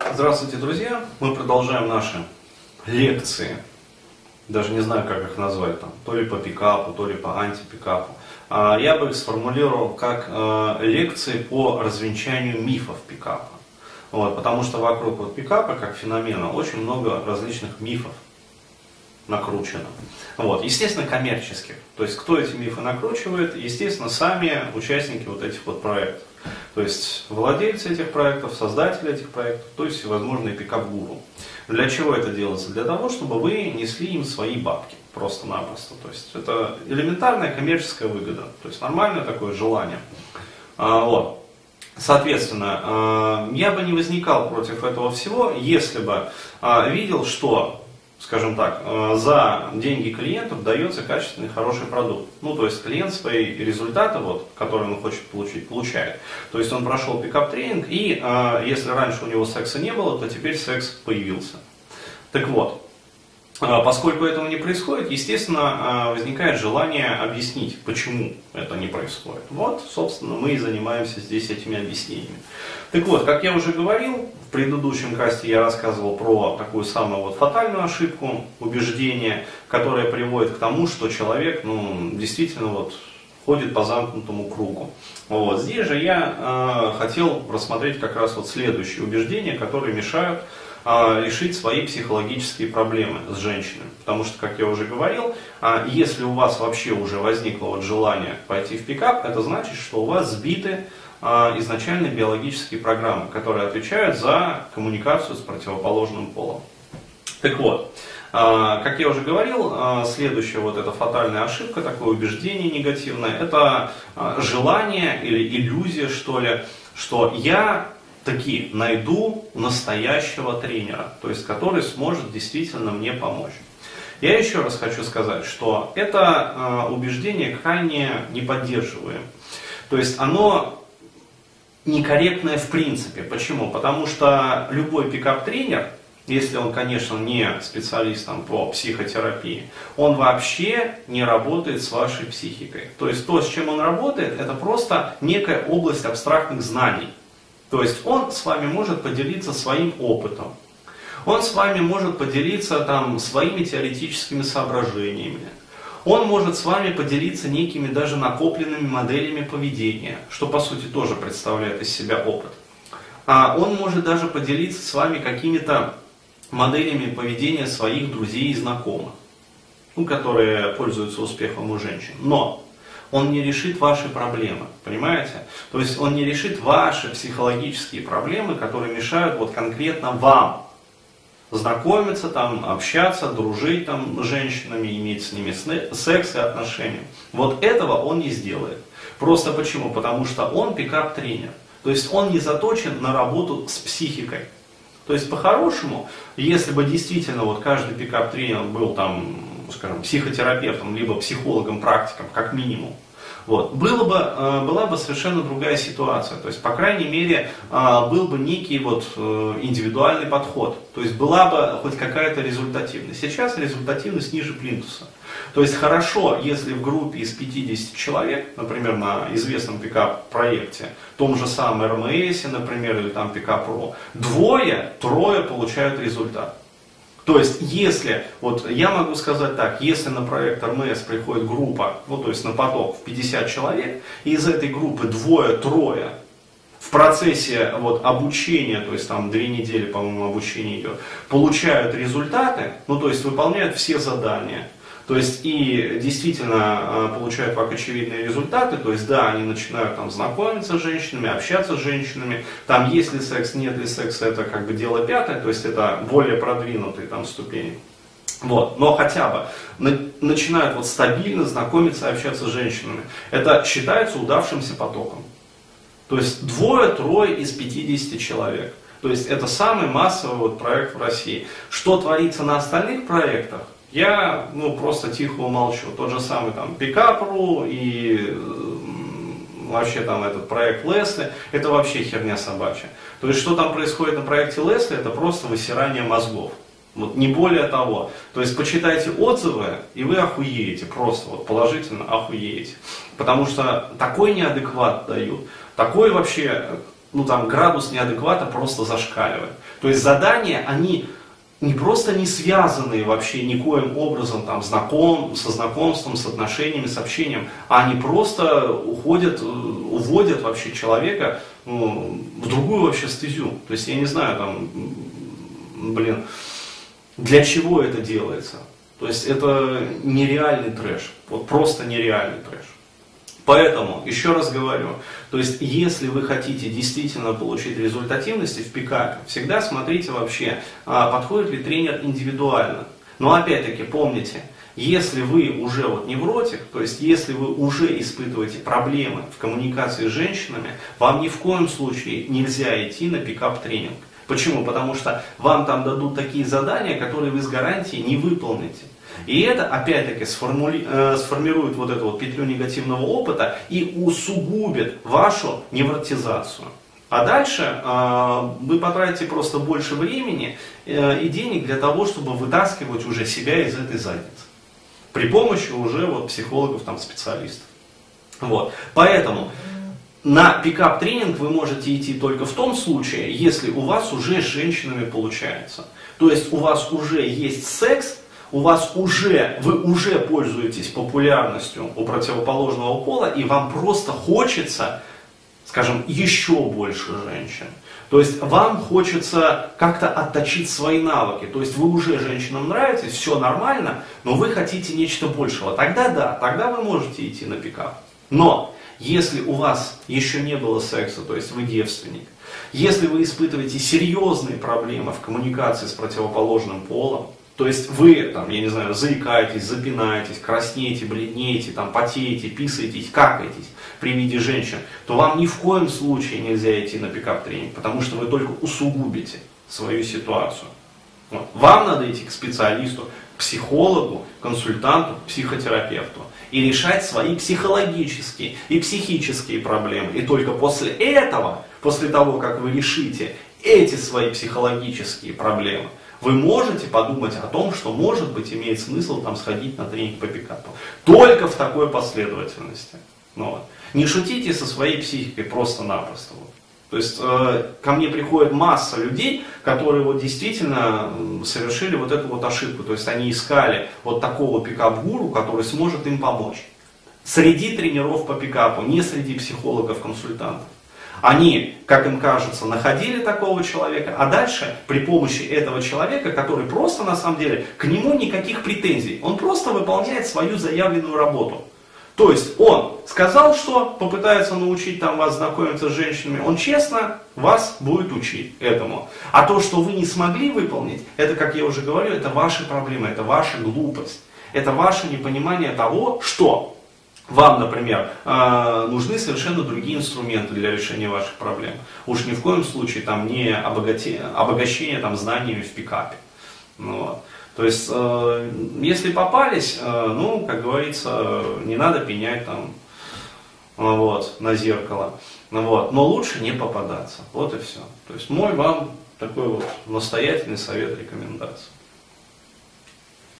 Здравствуйте, друзья! Мы продолжаем наши лекции. Даже не знаю, как их назвать, там, то ли по пикапу, то ли по антипикапу. А, я бы их сформулировал как э, лекции по развенчанию мифов пикапа. Вот, потому что вокруг вот пикапа, как феномена, очень много различных мифов накручено. Вот. Естественно, коммерческих. То есть, кто эти мифы накручивает? Естественно, сами участники вот этих вот проектов. То есть, владельцы этих проектов, создатели этих проектов, то есть, возможные пикап-гуру. Для чего это делается? Для того, чтобы вы несли им свои бабки. Просто-напросто. То есть, это элементарная коммерческая выгода. То есть, нормальное такое желание. А, вот. Соответственно, а, я бы не возникал против этого всего, если бы а, видел, что скажем так, э, за деньги клиентов дается качественный, хороший продукт. Ну, то есть клиент свои результаты, вот, которые он хочет получить, получает. То есть он прошел пикап-тренинг, и э, если раньше у него секса не было, то теперь секс появился. Так вот, поскольку этого не происходит, естественно, а, возникает желание объяснить, почему это не происходит. Вот, собственно, мы и занимаемся здесь этими объяснениями. Так вот, как я уже говорил, в предыдущем касте я рассказывал про такую самую вот фатальную ошибку, убеждение, которое приводит к тому, что человек, ну, действительно вот ходит по замкнутому кругу. Вот. Здесь же я э, хотел рассмотреть как раз вот следующие убеждения, которые мешают а, решить свои психологические проблемы с женщинами. Потому что, как я уже говорил, а, если у вас вообще уже возникло вот желание пойти в пикап, это значит, что у вас сбиты а, изначально биологические программы, которые отвечают за коммуникацию с противоположным полом. Так вот, как я уже говорил, следующая вот эта фатальная ошибка, такое убеждение негативное, это желание или иллюзия, что ли, что я таки найду настоящего тренера, то есть который сможет действительно мне помочь. Я еще раз хочу сказать, что это э, убеждение крайне не поддерживаем. То есть оно некорректное в принципе. Почему? Потому что любой пикап-тренер, если он, конечно, не специалист там, по психотерапии, он вообще не работает с вашей психикой. То есть то, с чем он работает, это просто некая область абстрактных знаний. То есть он с вами может поделиться своим опытом. Он с вами может поделиться там, своими теоретическими соображениями. Он может с вами поделиться некими даже накопленными моделями поведения, что по сути тоже представляет из себя опыт. А он может даже поделиться с вами какими-то моделями поведения своих друзей и знакомых, ну, которые пользуются успехом у женщин. Но он не решит ваши проблемы, понимаете? То есть он не решит ваши психологические проблемы, которые мешают вот конкретно вам знакомиться, там, общаться, дружить там, с женщинами, иметь с ними секс и отношения. Вот этого он не сделает. Просто почему? Потому что он пикап-тренер. То есть он не заточен на работу с психикой. То есть по-хорошему, если бы действительно вот каждый пикап-тренер был там скажем, психотерапевтом, либо психологом-практиком, как минимум, вот. Было бы, э, была бы совершенно другая ситуация. То есть, по крайней мере, э, был бы некий вот э, индивидуальный подход. То есть, была бы хоть какая-то результативность. Сейчас результативность ниже плинтуса. То есть, хорошо, если в группе из 50 человек, например, на известном пикап-проекте, том же самом РМС, например, или там пикап-РО, двое, трое получают результат. То есть, если, вот я могу сказать так, если на проект РМС приходит группа, ну то есть на поток в 50 человек, и из этой группы двое-трое в процессе вот, обучения, то есть там две недели, по-моему, обучение идет, получают результаты, ну то есть выполняют все задания, то есть и действительно а, получают как очевидные результаты, то есть да, они начинают там знакомиться с женщинами, общаться с женщинами, там есть ли секс, нет ли секса, это как бы дело пятое, то есть это более продвинутые там ступени. Вот, но хотя бы на, начинают вот стабильно знакомиться и общаться с женщинами. Это считается удавшимся потоком. То есть двое-трое из 50 человек. То есть это самый массовый вот проект в России. Что творится на остальных проектах, я ну, просто тихо умолчу. Тот же самый там Пикапру и вообще там этот проект Лесли, это вообще херня собачья. То есть что там происходит на проекте Лесли, это просто высирание мозгов. Вот не более того. То есть почитайте отзывы, и вы охуеете, просто вот положительно охуеете. Потому что такой неадекват дают, такой вообще ну там градус неадеквата просто зашкаливает. То есть задания, они не просто не связанные вообще никоим образом там, знаком, со знакомством, с отношениями, с общением, а они просто уходят, э, уводят вообще человека ну, в другую вообще стезю. То есть я не знаю, там, блин, для чего это делается. То есть это нереальный трэш, вот просто нереальный трэш. Поэтому, еще раз говорю, то есть если вы хотите действительно получить результативности в пикапе, всегда смотрите вообще, а, подходит ли тренер индивидуально. Но опять-таки помните, если вы уже вот невротик, то есть если вы уже испытываете проблемы в коммуникации с женщинами, вам ни в коем случае нельзя идти на пикап-тренинг. Почему? Потому что вам там дадут такие задания, которые вы с гарантией не выполните. И это, опять-таки, сформули... э, сформирует вот эту вот петлю негативного опыта и усугубит вашу невротизацию. А дальше э, вы потратите просто больше времени э, и денег для того, чтобы вытаскивать уже себя из этой задницы. При помощи уже вот психологов, там, специалистов. Вот. Поэтому на пикап-тренинг вы можете идти только в том случае, если у вас уже с женщинами получается. То есть у вас уже есть секс, у вас уже, вы уже пользуетесь популярностью у противоположного пола, и вам просто хочется, скажем, еще больше женщин. То есть вам хочется как-то отточить свои навыки. То есть вы уже женщинам нравитесь, все нормально, но вы хотите нечто большего. Тогда да, тогда вы можете идти на пикап. Но если у вас еще не было секса, то есть вы девственник, если вы испытываете серьезные проблемы в коммуникации с противоположным полом, то есть вы, там, я не знаю, заикаетесь, запинаетесь, краснеете, бледнеете, там, потеете, писаетесь, какаетесь при виде женщин, то вам ни в коем случае нельзя идти на пикап-тренинг, потому что вы только усугубите свою ситуацию. Вам надо идти к специалисту, психологу, консультанту, психотерапевту и решать свои психологические и психические проблемы. И только после этого, после того, как вы решите эти свои психологические проблемы, вы можете подумать о том, что может быть имеет смысл там сходить на тренинг по пикапу. Только в такой последовательности. Ну, вот. Не шутите со своей психикой просто-напросто. Вот. То есть э, ко мне приходит масса людей, которые вот действительно совершили вот эту вот ошибку. То есть они искали вот такого пикап-гуру, который сможет им помочь. Среди тренеров по пикапу, не среди психологов-консультантов. Они, как им кажется, находили такого человека, а дальше при помощи этого человека, который просто на самом деле, к нему никаких претензий, он просто выполняет свою заявленную работу. То есть он сказал, что попытается научить там вас знакомиться с женщинами, он честно вас будет учить этому. А то, что вы не смогли выполнить, это, как я уже говорю, это ваши проблемы, это ваша глупость. Это ваше непонимание того, что вам, например, э, нужны совершенно другие инструменты для решения ваших проблем. Уж ни в коем случае там не обогате, обогащение там, знаниями в пикапе. Ну. То есть, э, если попались, э, ну, как говорится, не надо пенять там вот, на зеркало. Ну, вот. Но лучше не попадаться. Вот и все. То есть мой вам такой вот настоятельный совет, рекомендация.